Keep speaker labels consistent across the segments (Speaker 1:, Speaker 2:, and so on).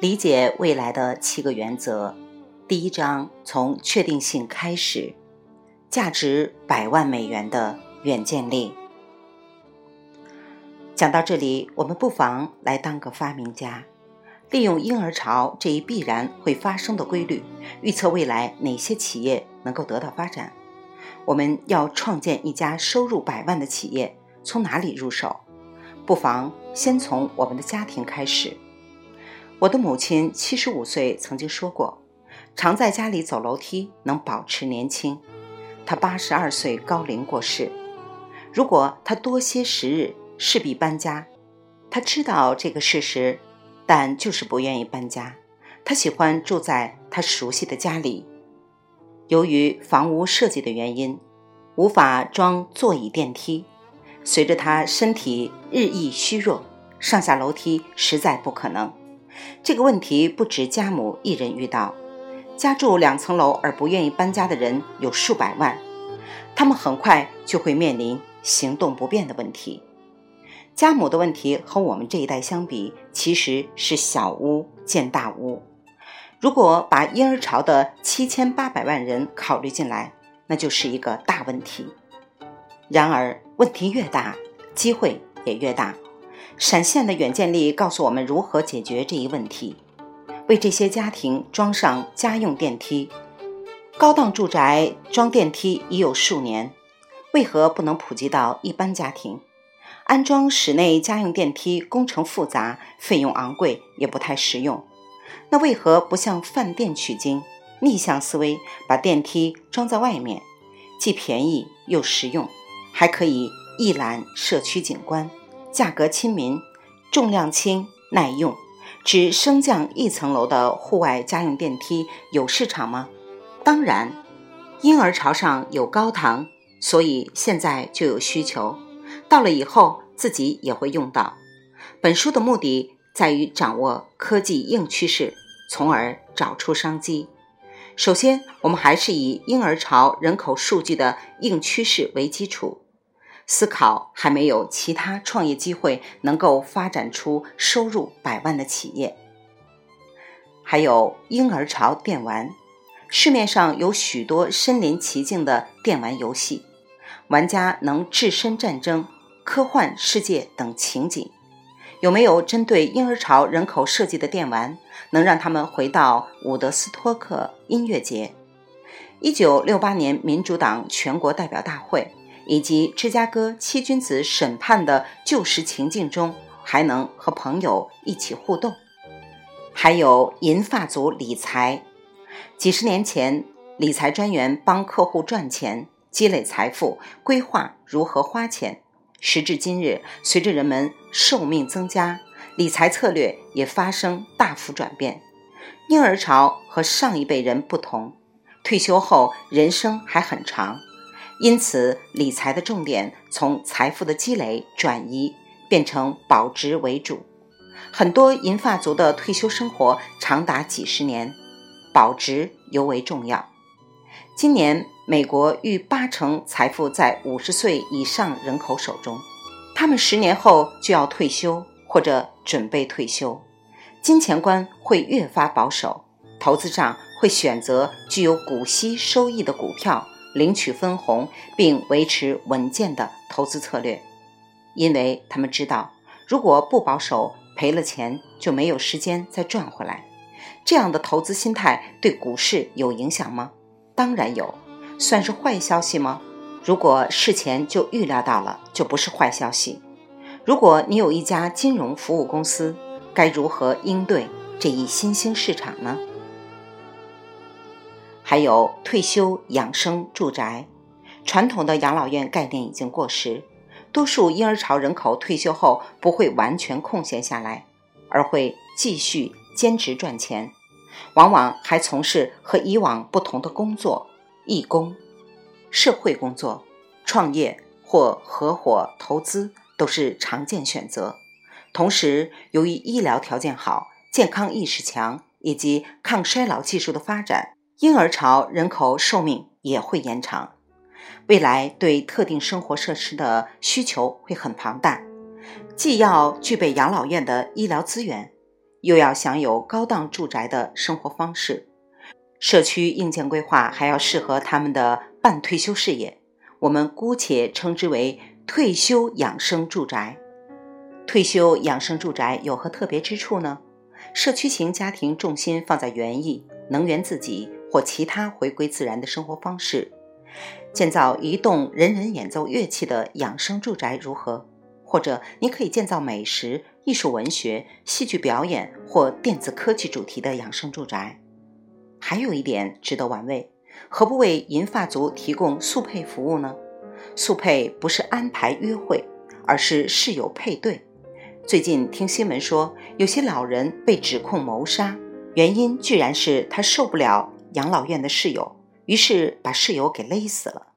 Speaker 1: 理解未来的七个原则，第一章从确定性开始，价值百万美元的远见力。讲到这里，我们不妨来当个发明家，利用婴儿潮这一必然会发生的规律，预测未来哪些企业能够得到发展。我们要创建一家收入百万的企业，从哪里入手？不妨先从我们的家庭开始。我的母亲七十五岁，曾经说过，常在家里走楼梯能保持年轻。她八十二岁高龄过世，如果她多些时日，势必搬家。她知道这个事实，但就是不愿意搬家。她喜欢住在她熟悉的家里。由于房屋设计的原因，无法装座椅电梯。随着她身体日益虚弱，上下楼梯实在不可能。这个问题不止家母一人遇到，家住两层楼而不愿意搬家的人有数百万，他们很快就会面临行动不便的问题。家母的问题和我们这一代相比，其实是小巫见大巫。如果把婴儿潮的七千八百万人考虑进来，那就是一个大问题。然而，问题越大，机会也越大。闪现的远见力告诉我们如何解决这一问题：为这些家庭装上家用电梯。高档住宅装电梯已有数年，为何不能普及到一般家庭？安装室内家用电梯工程复杂，费用昂贵，也不太实用。那为何不向饭店取经，逆向思维，把电梯装在外面，既便宜又实用，还可以一览社区景观？价格亲民，重量轻，耐用，只升降一层楼的户外家用电梯有市场吗？当然，婴儿潮上有高堂，所以现在就有需求，到了以后自己也会用到。本书的目的在于掌握科技硬趋势，从而找出商机。首先，我们还是以婴儿潮人口数据的硬趋势为基础。思考还没有其他创业机会能够发展出收入百万的企业。还有婴儿潮电玩，市面上有许多身临其境的电玩游戏，玩家能置身战争、科幻世界等情景。有没有针对婴儿潮人口设计的电玩，能让他们回到伍德斯托克音乐节、一九六八年民主党全国代表大会？以及芝加哥七君子审判的旧时情境中，还能和朋友一起互动。还有银发族理财，几十年前，理财专员帮客户赚钱、积累财富、规划如何花钱。时至今日，随着人们寿命增加，理财策略也发生大幅转变。婴儿潮和上一辈人不同，退休后人生还很长。因此，理财的重点从财富的积累转移，变成保值为主。很多银发族的退休生活长达几十年，保值尤为重要。今年，美国逾八成财富在五十岁以上人口手中，他们十年后就要退休或者准备退休，金钱观会越发保守，投资上会选择具有股息收益的股票。领取分红，并维持稳健的投资策略，因为他们知道，如果不保守，赔了钱就没有时间再赚回来。这样的投资心态对股市有影响吗？当然有，算是坏消息吗？如果事前就预料到了，就不是坏消息。如果你有一家金融服务公司，该如何应对这一新兴市场呢？还有退休养生住宅，传统的养老院概念已经过时，多数婴儿潮人口退休后不会完全空闲下来，而会继续兼职赚钱，往往还从事和以往不同的工作，义工、社会工作、创业或合伙投资都是常见选择。同时，由于医疗条件好、健康意识强以及抗衰老技术的发展。婴儿潮人口寿命也会延长，未来对特定生活设施的需求会很庞大，既要具备养老院的医疗资源，又要享有高档住宅的生活方式。社区硬件规划还要适合他们的半退休事业，我们姑且称之为退休养生住宅。退休养生住宅有何特别之处呢？社区型家庭重心放在园艺、能源自给或其他回归自然的生活方式。建造一栋人人演奏乐器的养生住宅如何？或者你可以建造美食、艺术、文学、戏剧表演或电子科技主题的养生住宅。还有一点值得玩味：何不为银发族提供速配服务呢？速配不是安排约会，而是室友配对。最近听新闻说，有些老人被指控谋杀，原因居然是他受不了养老院的室友，于是把室友给勒死了。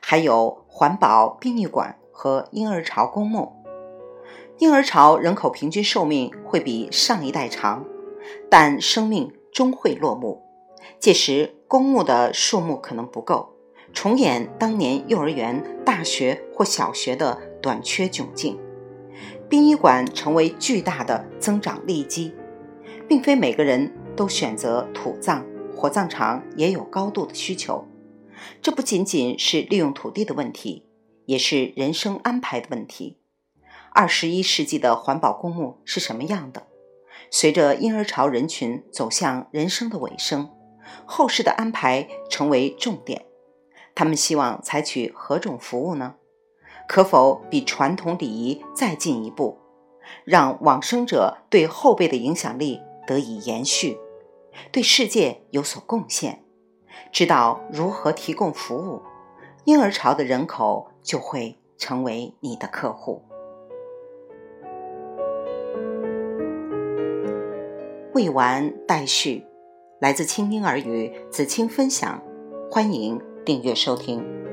Speaker 1: 还有环保殡仪馆和婴儿潮公墓。婴儿潮人口平均寿命会比上一代长，但生命。终会落幕，届时公墓的数目可能不够，重演当年幼儿园、大学或小学的短缺窘境。殡仪馆成为巨大的增长利基，并非每个人都选择土葬，火葬场也有高度的需求。这不仅仅是利用土地的问题，也是人生安排的问题。二十一世纪的环保公墓是什么样的？随着婴儿潮人群走向人生的尾声，后世的安排成为重点。他们希望采取何种服务呢？可否比传统礼仪再进一步，让往生者对后辈的影响力得以延续，对世界有所贡献？知道如何提供服务，婴儿潮的人口就会成为你的客户。未完待续，来自清婴儿语子清分享，欢迎订阅收听。